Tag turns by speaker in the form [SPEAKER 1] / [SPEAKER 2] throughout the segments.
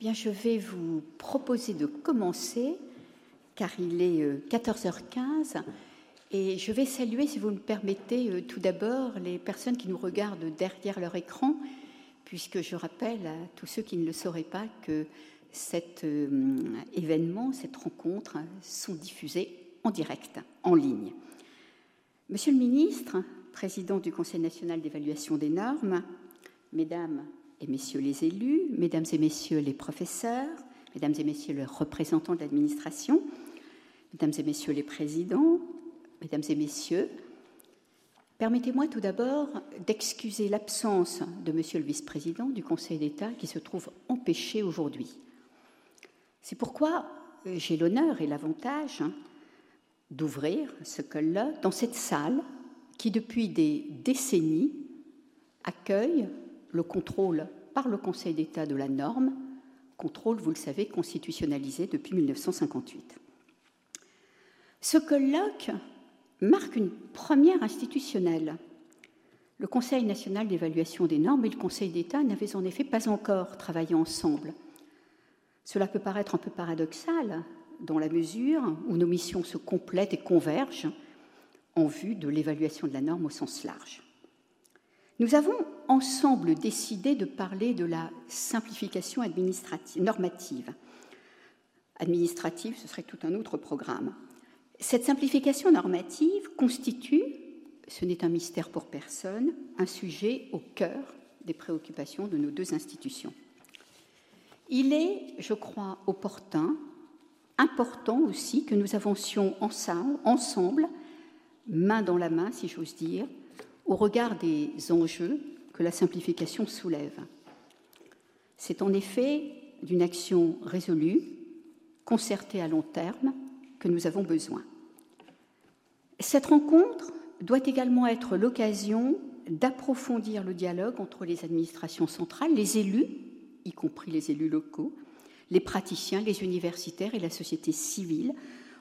[SPEAKER 1] Bien, je vais vous proposer de commencer, car il est 14h15, euh, et je vais saluer, si vous me permettez, euh, tout d'abord les personnes qui nous regardent derrière leur écran, puisque je rappelle à tous ceux qui ne le sauraient pas que cet euh, événement, cette rencontre, sont diffusés en direct, en ligne. Monsieur le ministre, président du Conseil national d'évaluation des normes, mesdames et messieurs les élus, mesdames et messieurs les professeurs, mesdames et messieurs les représentants de l'administration, mesdames et messieurs les présidents, mesdames et messieurs, permettez-moi tout d'abord d'excuser l'absence de monsieur le vice-président du Conseil d'État qui se trouve empêché aujourd'hui. C'est pourquoi j'ai l'honneur et l'avantage d'ouvrir ce colloque dans cette salle qui, depuis des décennies, accueille le contrôle par le Conseil d'État de la norme, contrôle, vous le savez, constitutionnalisé depuis 1958. Ce colloque marque une première institutionnelle. Le Conseil national d'évaluation des normes et le Conseil d'État n'avaient en effet pas encore travaillé ensemble. Cela peut paraître un peu paradoxal dans la mesure où nos missions se complètent et convergent en vue de l'évaluation de la norme au sens large. Nous avons ensemble décidé de parler de la simplification normative. Administrative, ce serait tout un autre programme. Cette simplification normative constitue, ce n'est un mystère pour personne, un sujet au cœur des préoccupations de nos deux institutions. Il est, je crois, opportun, important aussi que nous avancions ensemble, main dans la main, si j'ose dire, au regard des enjeux que la simplification soulève. C'est en effet d'une action résolue, concertée à long terme, que nous avons besoin. Cette rencontre doit également être l'occasion d'approfondir le dialogue entre les administrations centrales, les élus, y compris les élus locaux, les praticiens, les universitaires et la société civile,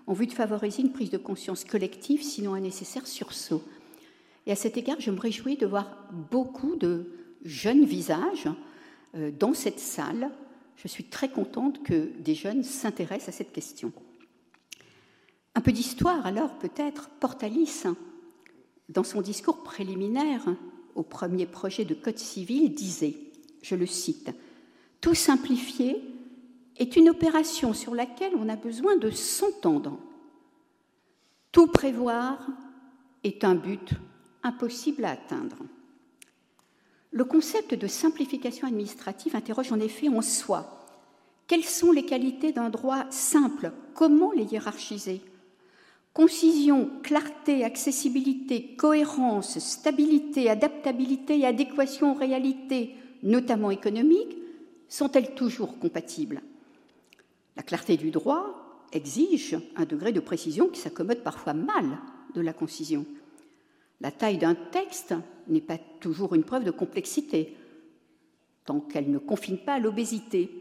[SPEAKER 1] en vue de favoriser une prise de conscience collective, sinon un nécessaire sursaut et à cet égard, je me réjouis de voir beaucoup de jeunes visages euh, dans cette salle. Je suis très contente que des jeunes s'intéressent à cette question. Un peu d'histoire, alors, peut-être. Portalis, dans son discours préliminaire au premier projet de Code civil, disait, je le cite, Tout simplifier est une opération sur laquelle on a besoin de s'entendre. Tout prévoir est un but impossible à atteindre. Le concept de simplification administrative interroge en effet en soi quelles sont les qualités d'un droit simple, comment les hiérarchiser? Concision, clarté, accessibilité, cohérence, stabilité, adaptabilité et adéquation aux réalités, notamment économiques, sont-elles toujours compatibles? La clarté du droit exige un degré de précision qui s'accommode parfois mal de la concision. La taille d'un texte n'est pas toujours une preuve de complexité, tant qu'elle ne confine pas à l'obésité.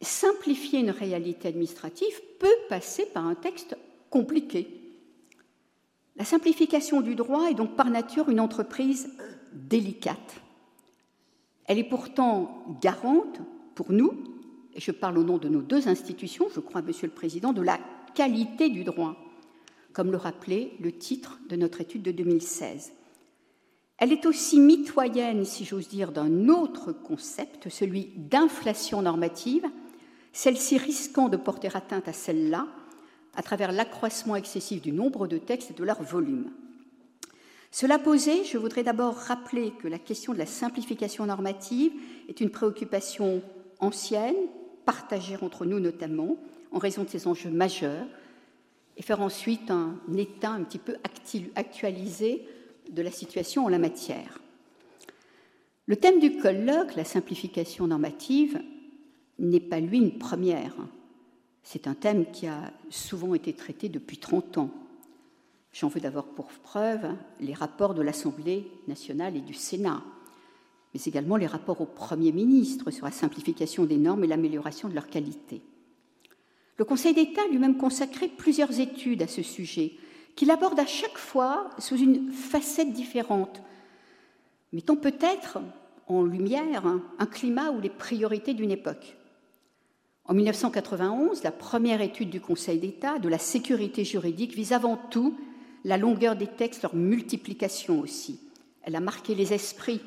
[SPEAKER 1] Simplifier une réalité administrative peut passer par un texte compliqué. La simplification du droit est donc par nature une entreprise délicate. Elle est pourtant garante pour nous, et je parle au nom de nos deux institutions, je crois, Monsieur le Président, de la qualité du droit comme le rappelait le titre de notre étude de 2016. Elle est aussi mitoyenne, si j'ose dire, d'un autre concept, celui d'inflation normative, celle-ci risquant de porter atteinte à celle-là à travers l'accroissement excessif du nombre de textes et de leur volume. Cela posé, je voudrais d'abord rappeler que la question de la simplification normative est une préoccupation ancienne, partagée entre nous notamment, en raison de ses enjeux majeurs, et faire ensuite un état un petit peu actualisé de la situation en la matière. Le thème du colloque, la simplification normative, n'est pas lui une première. C'est un thème qui a souvent été traité depuis 30 ans. J'en veux d'abord pour preuve les rapports de l'Assemblée nationale et du Sénat, mais également les rapports au Premier ministre sur la simplification des normes et l'amélioration de leur qualité. Le Conseil d'État lui-même consacré plusieurs études à ce sujet, qu'il aborde à chaque fois sous une facette différente, mettant peut-être en lumière un climat ou les priorités d'une époque. En 1991, la première étude du Conseil d'État de la sécurité juridique vise avant tout la longueur des textes, leur multiplication aussi. Elle a marqué les esprits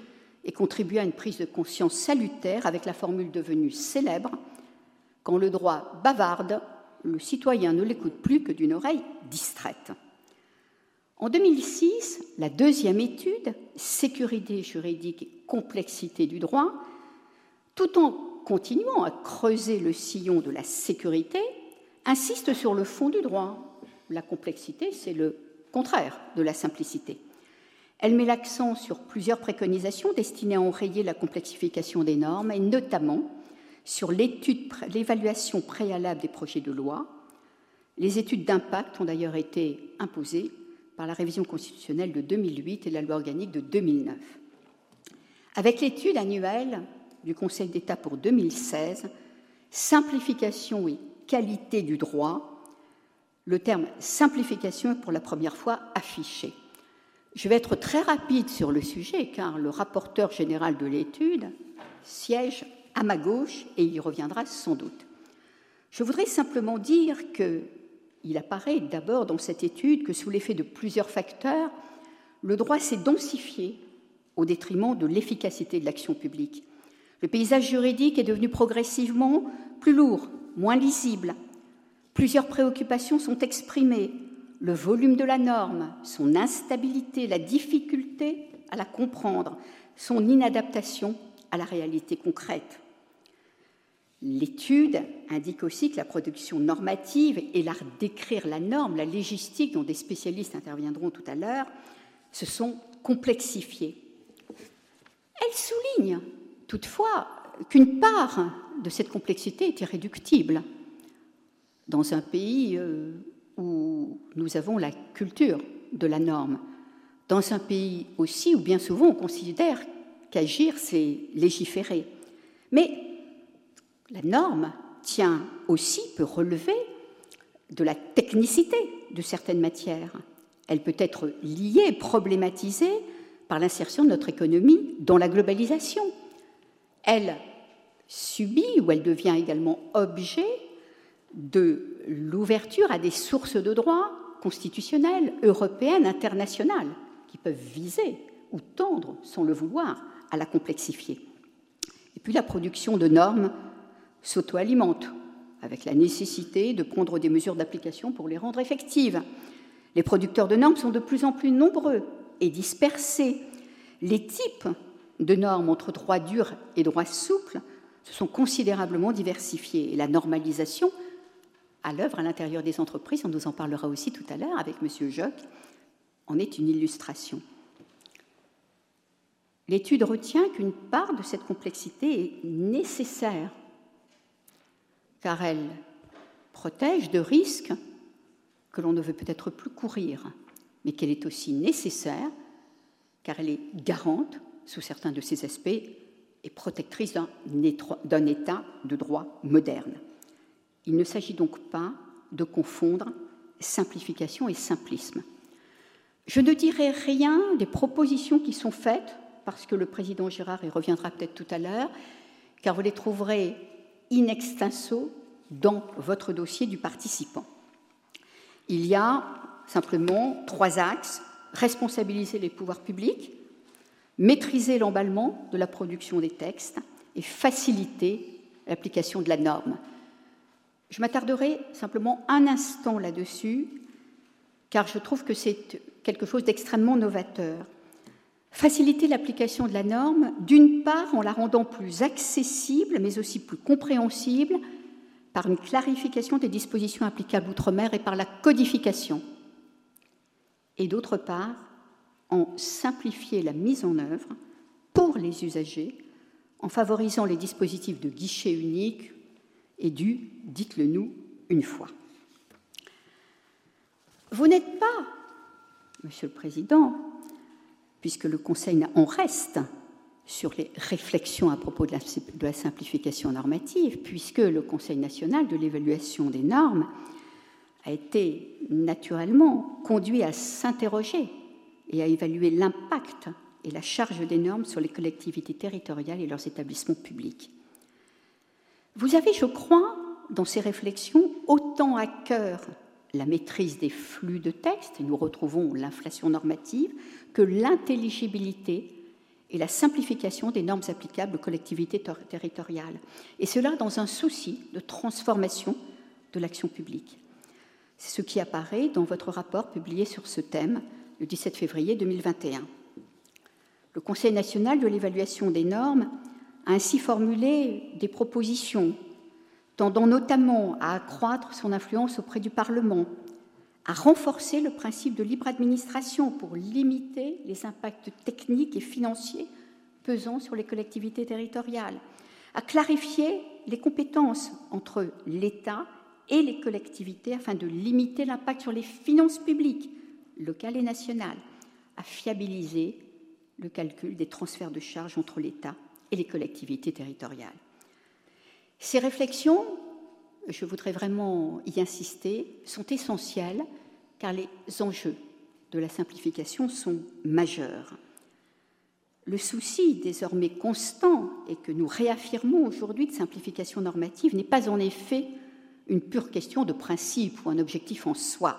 [SPEAKER 1] et contribué à une prise de conscience salutaire avec la formule devenue célèbre Quand le droit bavarde, le citoyen ne l'écoute plus que d'une oreille distraite. En 2006, la deuxième étude, Sécurité juridique et complexité du droit, tout en continuant à creuser le sillon de la sécurité, insiste sur le fond du droit. La complexité, c'est le contraire de la simplicité. Elle met l'accent sur plusieurs préconisations destinées à enrayer la complexification des normes et notamment sur l'évaluation préalable des projets de loi. Les études d'impact ont d'ailleurs été imposées par la révision constitutionnelle de 2008 et la loi organique de 2009. Avec l'étude annuelle du Conseil d'État pour 2016, Simplification et qualité du droit, le terme simplification est pour la première fois affiché. Je vais être très rapide sur le sujet car le rapporteur général de l'étude siège à ma gauche et il y reviendra sans doute. Je voudrais simplement dire qu'il apparaît d'abord dans cette étude que sous l'effet de plusieurs facteurs, le droit s'est densifié au détriment de l'efficacité de l'action publique. Le paysage juridique est devenu progressivement plus lourd, moins lisible. Plusieurs préoccupations sont exprimées. Le volume de la norme, son instabilité, la difficulté à la comprendre, son inadaptation à la réalité concrète. L'étude indique aussi que la production normative et l'art d'écrire la norme, la légistique dont des spécialistes interviendront tout à l'heure, se sont complexifiés. Elle souligne toutefois qu'une part de cette complexité est irréductible dans un pays euh, où nous avons la culture de la norme, dans un pays aussi où bien souvent on considère qu'agir, c'est légiférer. La norme tient aussi, peut relever de la technicité de certaines matières. Elle peut être liée, problématisée par l'insertion de notre économie dans la globalisation elle subit ou elle devient également objet de l'ouverture à des sources de droit constitutionnelles, européennes, internationales, qui peuvent viser ou tendre, sans le vouloir, à la complexifier. Et puis la production de normes s'auto-alimente, avec la nécessité de prendre des mesures d'application pour les rendre effectives. Les producteurs de normes sont de plus en plus nombreux et dispersés. Les types de normes entre droit dur et droit souple se sont considérablement diversifiées. Et la normalisation à l'œuvre à l'intérieur des entreprises, on nous en parlera aussi tout à l'heure avec M. Joc, en est une illustration. L'étude retient qu'une part de cette complexité est nécessaire, car elle protège de risques que l'on ne veut peut-être plus courir, mais qu'elle est aussi nécessaire, car elle est garante sous certains de ces aspects, et protectrice d'un État de droit moderne. Il ne s'agit donc pas de confondre simplification et simplisme. Je ne dirai rien des propositions qui sont faites, parce que le président Girard y reviendra peut-être tout à l'heure, car vous les trouverez in extenso dans votre dossier du participant. Il y a simplement trois axes responsabiliser les pouvoirs publics, maîtriser l'emballement de la production des textes et faciliter l'application de la norme. Je m'attarderai simplement un instant là-dessus, car je trouve que c'est quelque chose d'extrêmement novateur. Faciliter l'application de la norme, d'une part en la rendant plus accessible, mais aussi plus compréhensible, par une clarification des dispositions applicables outre-mer et par la codification. Et d'autre part, en simplifier la mise en œuvre pour les usagers, en favorisant les dispositifs de guichet unique et du dites-le nous une fois. Vous n'êtes pas, Monsieur le Président, puisque le Conseil en reste sur les réflexions à propos de la, simplification normative, puisque le Conseil national de l'évaluation des normes a été naturellement conduit à s'interroger et à évaluer l'impact et la charge des normes sur les collectivités territoriales et leurs établissements publics. Vous avez, je crois, dans ses réflexions autant à cœur la maîtrise des flux de texte, et nous retrouvons l'inflation normative, que l'intelligibilité et la simplification des normes applicables aux collectivités territoriales, et cela dans un souci de transformation de l'action publique. C'est ce qui apparaît dans votre rapport publié sur ce thème le 17 février 2021. Le Conseil national de l'évaluation des normes a ainsi formulé des propositions tendant notamment à accroître son influence auprès du Parlement, à renforcer le principe de libre administration pour limiter les impacts techniques et financiers pesant sur les collectivités territoriales, à clarifier les compétences entre l'État et les collectivités afin de limiter l'impact sur les finances publiques locales et nationales, à fiabiliser le calcul des transferts de charges entre l'État et les collectivités territoriales. Ces réflexions, je voudrais vraiment y insister, sont essentielles car les enjeux de la simplification sont majeurs. Le souci désormais constant et que nous réaffirmons aujourd'hui de simplification normative n'est pas en effet une pure question de principe ou un objectif en soi,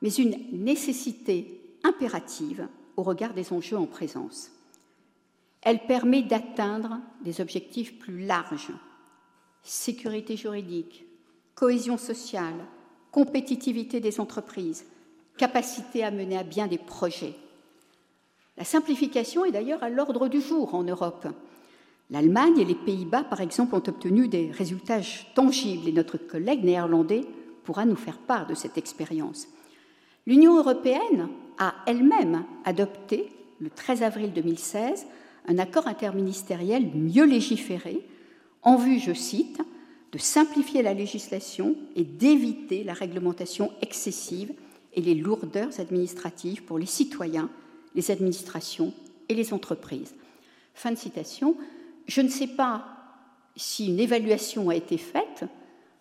[SPEAKER 1] mais une nécessité impérative au regard des enjeux en présence. Elle permet d'atteindre des objectifs plus larges sécurité juridique, cohésion sociale, compétitivité des entreprises, capacité à mener à bien des projets. La simplification est d'ailleurs à l'ordre du jour en Europe. L'Allemagne et les Pays-Bas, par exemple, ont obtenu des résultats tangibles et notre collègue néerlandais pourra nous faire part de cette expérience. L'Union européenne a elle-même adopté, le 13 avril 2016, un accord interministériel mieux légiféré en vue, je cite, de simplifier la législation et d'éviter la réglementation excessive et les lourdeurs administratives pour les citoyens, les administrations et les entreprises. Fin de citation. Je ne sais pas si une évaluation a été faite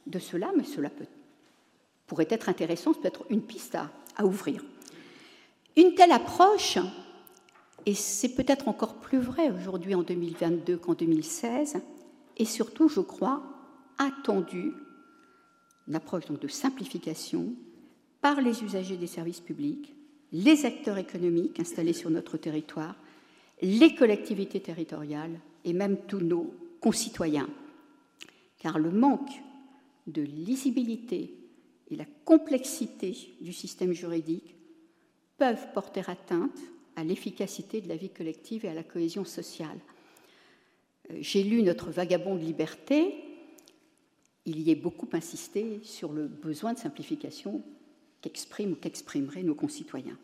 [SPEAKER 1] de cela, mais cela pourrait être intéressant, peut-être une piste à, à ouvrir. Une telle approche, et c'est peut-être encore plus vrai aujourd'hui en 2022 qu'en 2016, et surtout, je crois, attendue, une approche de simplification par les usagers des services publics, les acteurs économiques installés sur notre territoire, les collectivités territoriales et même tous nos concitoyens. Car le manque de lisibilité et la complexité du système juridique peuvent porter atteinte à l'efficacité de la vie collective et à la cohésion sociale. J'ai lu notre Vagabond de liberté, il y est beaucoup insisté sur le besoin de simplification qu'expriment ou qu'exprimeraient nos concitoyens.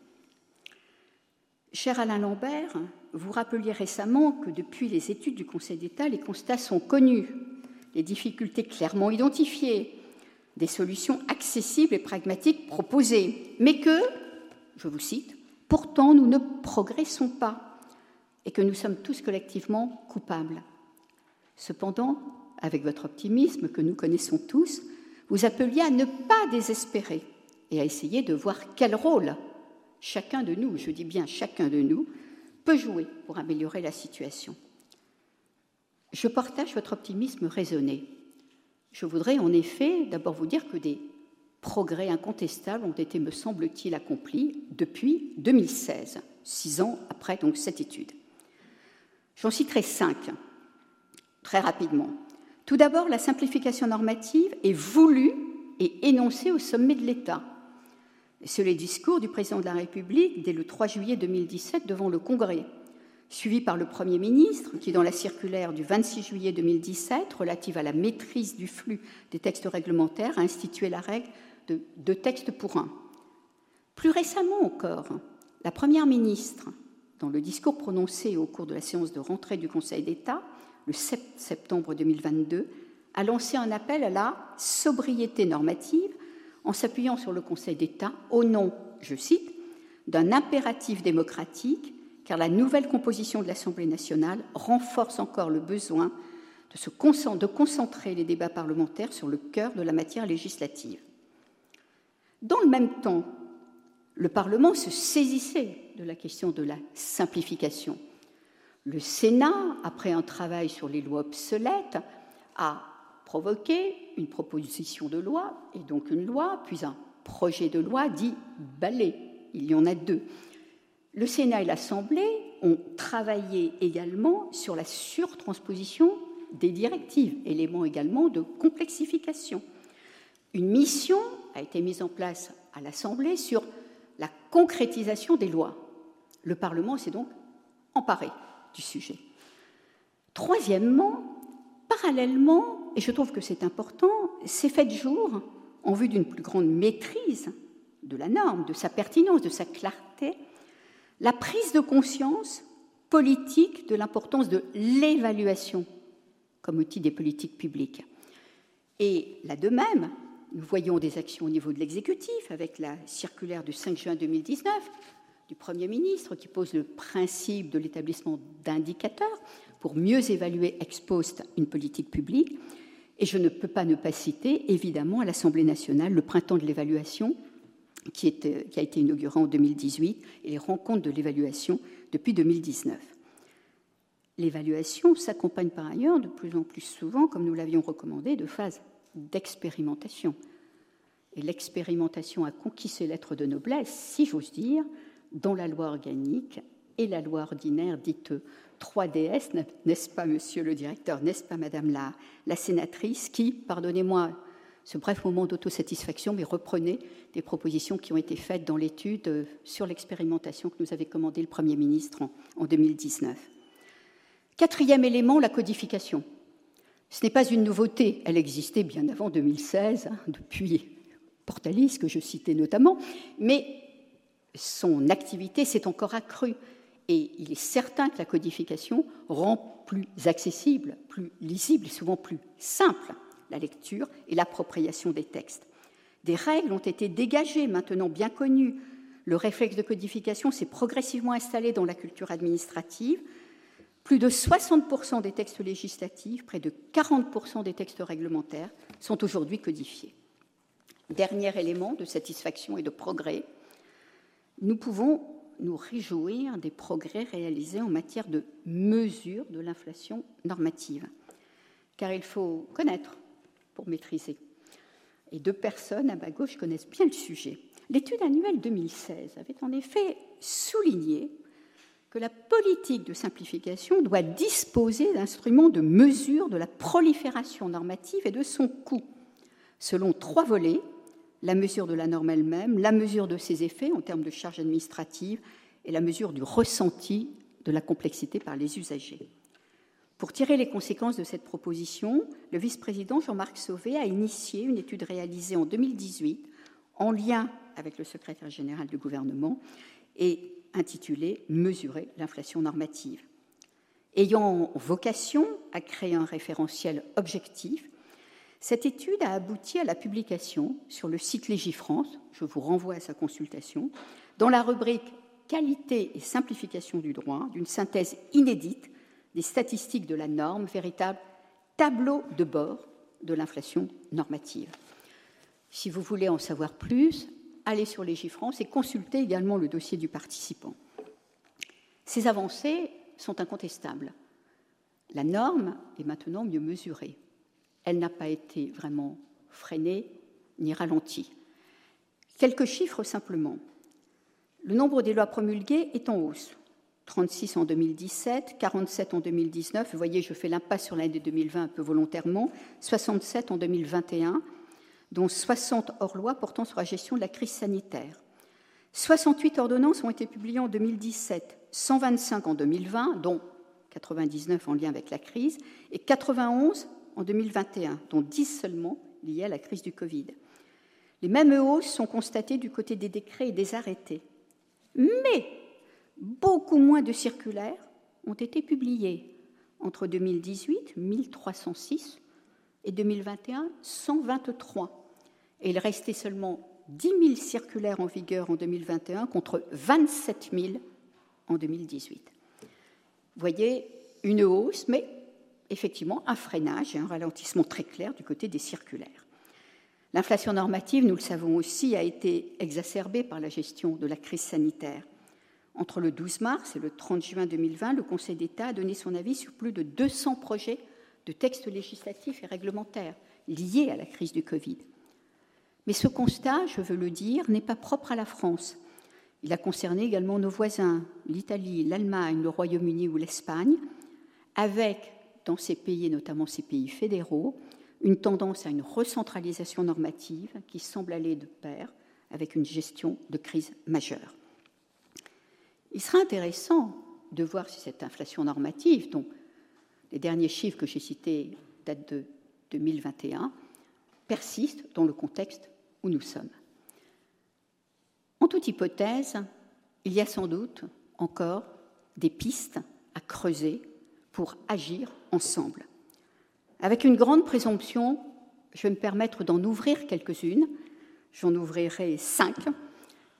[SPEAKER 1] Cher Alain Lambert, vous rappeliez récemment que depuis les études du Conseil d'État, les constats sont connus, les difficultés clairement identifiées, des solutions accessibles et pragmatiques proposées, mais que, je vous cite, pourtant nous ne progressons pas et que nous sommes tous collectivement coupables. Cependant, avec votre optimisme que nous connaissons tous, vous appeliez à ne pas désespérer et à essayer de voir quel rôle chacun de nous, je dis bien chacun de nous, peut jouer pour améliorer la situation. Je partage votre optimisme raisonné. Je voudrais en effet d'abord vous dire que des progrès incontestables ont été, me semble-t-il, accomplis depuis 2016, six ans après donc cette étude. J'en citerai cinq très rapidement. Tout d'abord, la simplification normative est voulue et énoncée au sommet de l'État. C'est le discours du président de la République dès le 3 juillet 2017 devant le Congrès, suivi par le Premier ministre qui, dans la circulaire du 26 juillet 2017 relative à la maîtrise du flux des textes réglementaires, a institué la règle de deux textes pour un. Plus récemment encore, la Première ministre, dans le discours prononcé au cours de la séance de rentrée du Conseil d'État, le 7 septembre 2022, a lancé un appel à la sobriété normative en s'appuyant sur le Conseil d'État au nom, je cite, d'un impératif démocratique, car la nouvelle composition de l'Assemblée nationale renforce encore le besoin de, de concentrer les débats parlementaires sur le cœur de la matière législative. Dans le même temps, le Parlement se saisissait de la question de la simplification le Sénat, après un travail sur les lois obsolètes, a provoqué une proposition de loi, et donc une loi, puis un projet de loi dit balai. Il y en a deux. Le Sénat et l'Assemblée ont travaillé également sur la surtransposition des directives, élément également de complexification. Une mission a été mise en place à l'Assemblée sur la concrétisation des lois. Le Parlement s'est donc emparé sujet. Troisièmement, parallèlement, et je trouve que c'est important, s'est fait jour, en vue d'une plus grande maîtrise de la norme, de sa pertinence, de sa clarté, la prise de conscience politique de l'importance de l'évaluation comme outil des politiques publiques. Et là de même, nous voyons des actions au niveau de l'exécutif avec la circulaire du 5 juin 2019 Premier ministre qui pose le principe de l'établissement d'indicateurs pour mieux évaluer ex post une politique publique. Et je ne peux pas ne pas citer, évidemment, à l'Assemblée nationale le printemps de l'évaluation qui, qui, a été inauguré en 2018 et les rencontres de l'évaluation depuis 2019. L'évaluation s'accompagne par ailleurs de plus en plus souvent, comme nous l'avions recommandé, de phases d'expérimentation. Et l'expérimentation a conquis ses lettres de noblesse, si j'ose dire, dans la loi organique et la loi ordinaire dite 3DS, n'est-ce pas, monsieur le directeur, n'est-ce pas, madame la, la sénatrice, qui, pardonnez-moi ce bref moment d'autosatisfaction, mais reprenez des propositions qui ont été faites dans l'étude sur l'expérimentation que nous avait commandée le Premier ministre en, en 2019. Quatrième élément, la codification. Ce n'est pas une nouveauté, elle existait bien avant 2016, hein, depuis Portalis, que je citais notamment, mais son activité s'est encore accrue. Et il est certain que la codification rend plus accessible, plus lisible et souvent plus simple la lecture et l'appropriation des textes. Des règles ont été dégagées, maintenant bien connues. Le réflexe de codification s'est progressivement installé dans la culture administrative. Plus de 60% des textes législatifs, près de 40% des textes réglementaires sont aujourd'hui codifiés. Dernier élément de satisfaction et de progrès, nous pouvons nous réjouir des progrès réalisés en matière de mesure de l'inflation normative. Car il faut connaître pour maîtriser. Et deux personnes à ma gauche connaissent bien le sujet. L'étude annuelle 2016 avait en effet souligné que la politique de simplification doit disposer d'instruments de mesure de la prolifération normative et de son coût, selon trois volets la mesure de la norme elle-même, la mesure de ses effets en termes de charges administratives et la mesure du ressenti de la complexité par les usagers. Pour tirer les conséquences de cette proposition, le vice-président Jean-Marc Sauvé a initié une étude réalisée en 2018 en lien avec le secrétaire général du gouvernement et intitulé Mesurer l'inflation normative. Ayant vocation à créer un référentiel objectif, cette étude a abouti à la publication sur le site Légifrance, je vous renvoie à sa consultation, dans la rubrique Qualité et simplification du droit, d'une synthèse inédite des statistiques de la norme, véritable tableau de bord de l'inflation normative. Si vous voulez en savoir plus, allez sur Légifrance et consultez également le dossier du participant. Ces avancées sont incontestables. La norme est maintenant mieux mesurée. Elle n'a pas été vraiment freinée ni ralentie. Quelques chiffres simplement. Le nombre des lois promulguées est en hausse. 36 en 2017, 47 en 2019, vous voyez, je fais l'impasse sur l'année 2020 un peu volontairement, 67 en 2021, dont 60 hors loi portant sur la gestion de la crise sanitaire. 68 ordonnances ont été publiées en 2017, 125 en 2020, dont 99 en lien avec la crise, et 91 en 2021, dont 10 seulement liées à la crise du Covid. Les mêmes hausses sont constatées du côté des décrets et des arrêtés. Mais beaucoup moins de circulaires ont été publiées. Entre 2018, 1306, et 2021, 123 et il restait seulement 10 000 circulaires en vigueur en 2021 contre 27 000 en 2018. Vous voyez une hausse, mais effectivement un freinage et un ralentissement très clair du côté des circulaires. L'inflation normative, nous le savons aussi, a été exacerbée par la gestion de la crise sanitaire. Entre le 12 mars et le 30 juin 2020, le Conseil d'État a donné son avis sur plus de 200 projets de textes législatifs et réglementaires liés à la crise du Covid. Mais ce constat, je veux le dire, n'est pas propre à la France. Il a concerné également nos voisins, l'Italie, l'Allemagne, le Royaume-Uni ou l'Espagne, avec, dans ces pays, et notamment ces pays fédéraux, une tendance à une recentralisation normative qui semble aller de pair avec une gestion de crise majeure. Il sera intéressant de voir si cette inflation normative, dont les derniers chiffres que j'ai cités datent de 2021, persiste dans le contexte où nous sommes. En toute hypothèse, il y a sans doute encore des pistes à creuser pour agir ensemble. Avec une grande présomption, je vais me permettre d'en ouvrir quelques-unes, j'en ouvrirai cinq,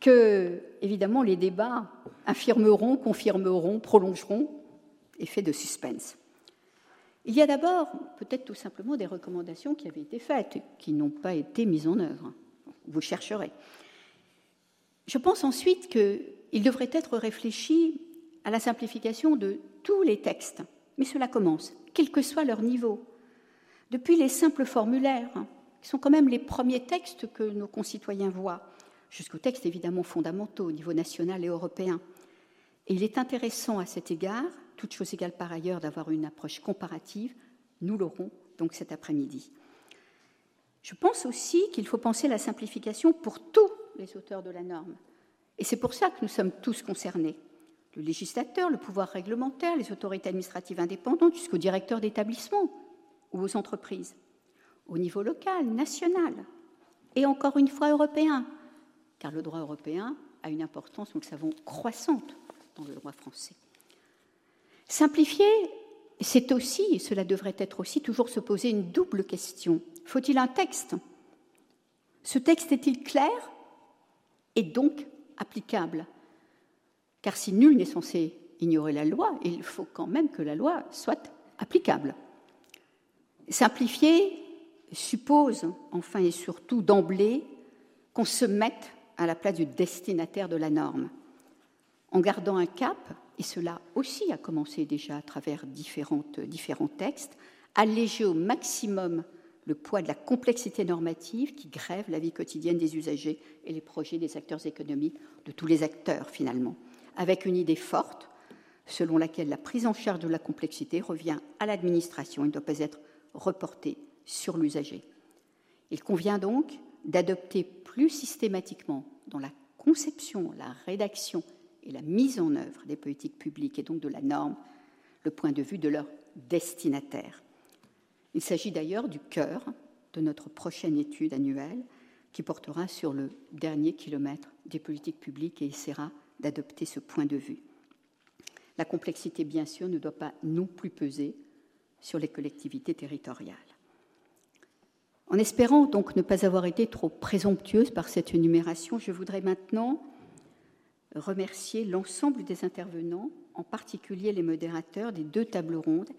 [SPEAKER 1] que, évidemment, les débats affirmeront, confirmeront, prolongeront, effet de suspense. Il y a d'abord peut-être tout simplement des recommandations qui avaient été faites, qui n'ont pas été mises en œuvre. Vous chercherez. Je pense ensuite qu'il devrait être réfléchi à la simplification de tous les textes, mais cela commence, quel que soit leur niveau. Depuis les simples formulaires, qui sont quand même les premiers textes que nos concitoyens voient, jusqu'aux textes évidemment fondamentaux au niveau national et européen. Et il est intéressant à cet égard toute chose égale par ailleurs, d'avoir une approche comparative. Nous l'aurons donc cet après-midi. Je pense aussi qu'il faut penser la simplification pour tous les auteurs de la norme. Et c'est pour ça que nous sommes tous concernés. Le législateur, le pouvoir réglementaire, les autorités administratives indépendantes, jusqu'au directeur d'établissement ou aux entreprises, au niveau local, national, et encore une fois européen, car le droit européen a une importance, nous le savons, croissante dans le droit français. Simplifier, c'est aussi, et cela devrait être aussi, toujours se poser une double question. Faut-il un texte? Ce texte est-il clair et donc applicable? Car si nul n'est censé ignorer la loi, il faut quand même que la loi soit applicable. Simplifier suppose, enfin et surtout d'emblée, qu'on se mette à la place du destinataire de la norme, en gardant un cap et cela aussi a commencé déjà à travers différents textes, alléger au maximum le poids de la complexité normative qui grève la vie quotidienne des usagers et les projets des acteurs économiques, de tous les acteurs finalement, avec une idée forte selon laquelle la prise en charge de la complexité revient à l'administration et ne doit pas être reportée sur l'usager. Il convient donc d'adopter plus systématiquement dans la conception, la rédaction et la mise en œuvre des politiques publiques et donc de la norme le point de vue de leurs destinataires. Il s'agit d'ailleurs du cœur de notre prochaine étude annuelle qui portera sur le dernier kilomètre des politiques publiques et essaiera d'adopter ce point de vue. La complexité, bien sûr, ne doit pas non plus peser sur les collectivités territoriales. En espérant donc ne pas avoir été trop présomptueuse par cette énumération, je voudrais maintenant remercier l'ensemble des intervenants, en particulier les modérateurs des deux tables rondes,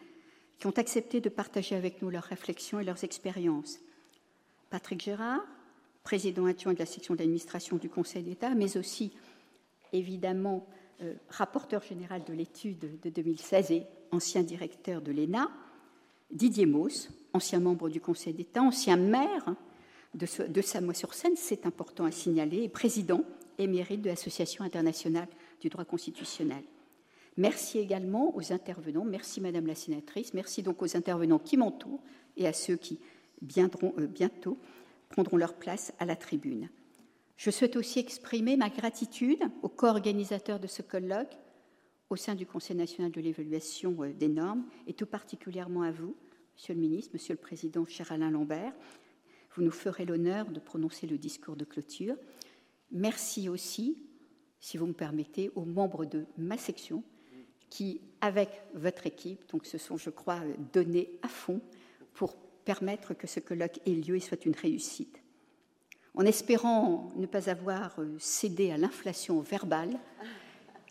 [SPEAKER 1] qui ont accepté de partager avec nous leurs réflexions et leurs expériences. Patrick Gérard, président adjoint de la section d'administration du Conseil d'État, mais aussi évidemment euh, rapporteur général de l'étude de 2016 et ancien directeur de l'ENA, Didier Mauss, ancien membre du Conseil d'État, ancien maire de, de Samois-sur-Seine, c'est important à signaler, et président émérite de l'Association internationale du droit constitutionnel. Merci également aux intervenants, merci Madame la sénatrice, merci donc aux intervenants qui m'entourent et à ceux qui viendront euh, bientôt prendront leur place à la tribune. Je souhaite aussi exprimer ma gratitude aux co-organisateurs de ce colloque au sein du Conseil national de l'évaluation euh, des normes et tout particulièrement à vous, Monsieur le ministre, Monsieur le Président, cher Alain Lambert. Vous nous ferez l'honneur de prononcer le discours de clôture. Merci aussi, si vous me permettez, aux membres de ma section qui, avec votre équipe, donc se sont, je crois, donnés à fond pour permettre que ce colloque ait lieu et soit une réussite. En espérant ne pas avoir cédé à l'inflation verbale,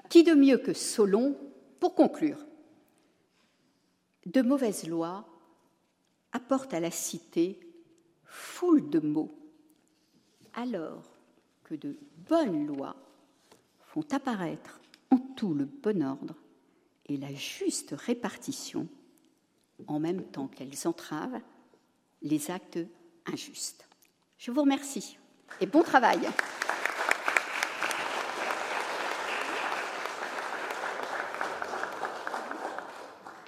[SPEAKER 1] qui de mieux que Solon pour conclure? De mauvaises lois apportent à la cité foule de mots. Alors, que de bonnes lois font apparaître en tout le bon ordre et la juste répartition, en même temps qu'elles entravent les actes injustes. Je vous remercie et bon travail.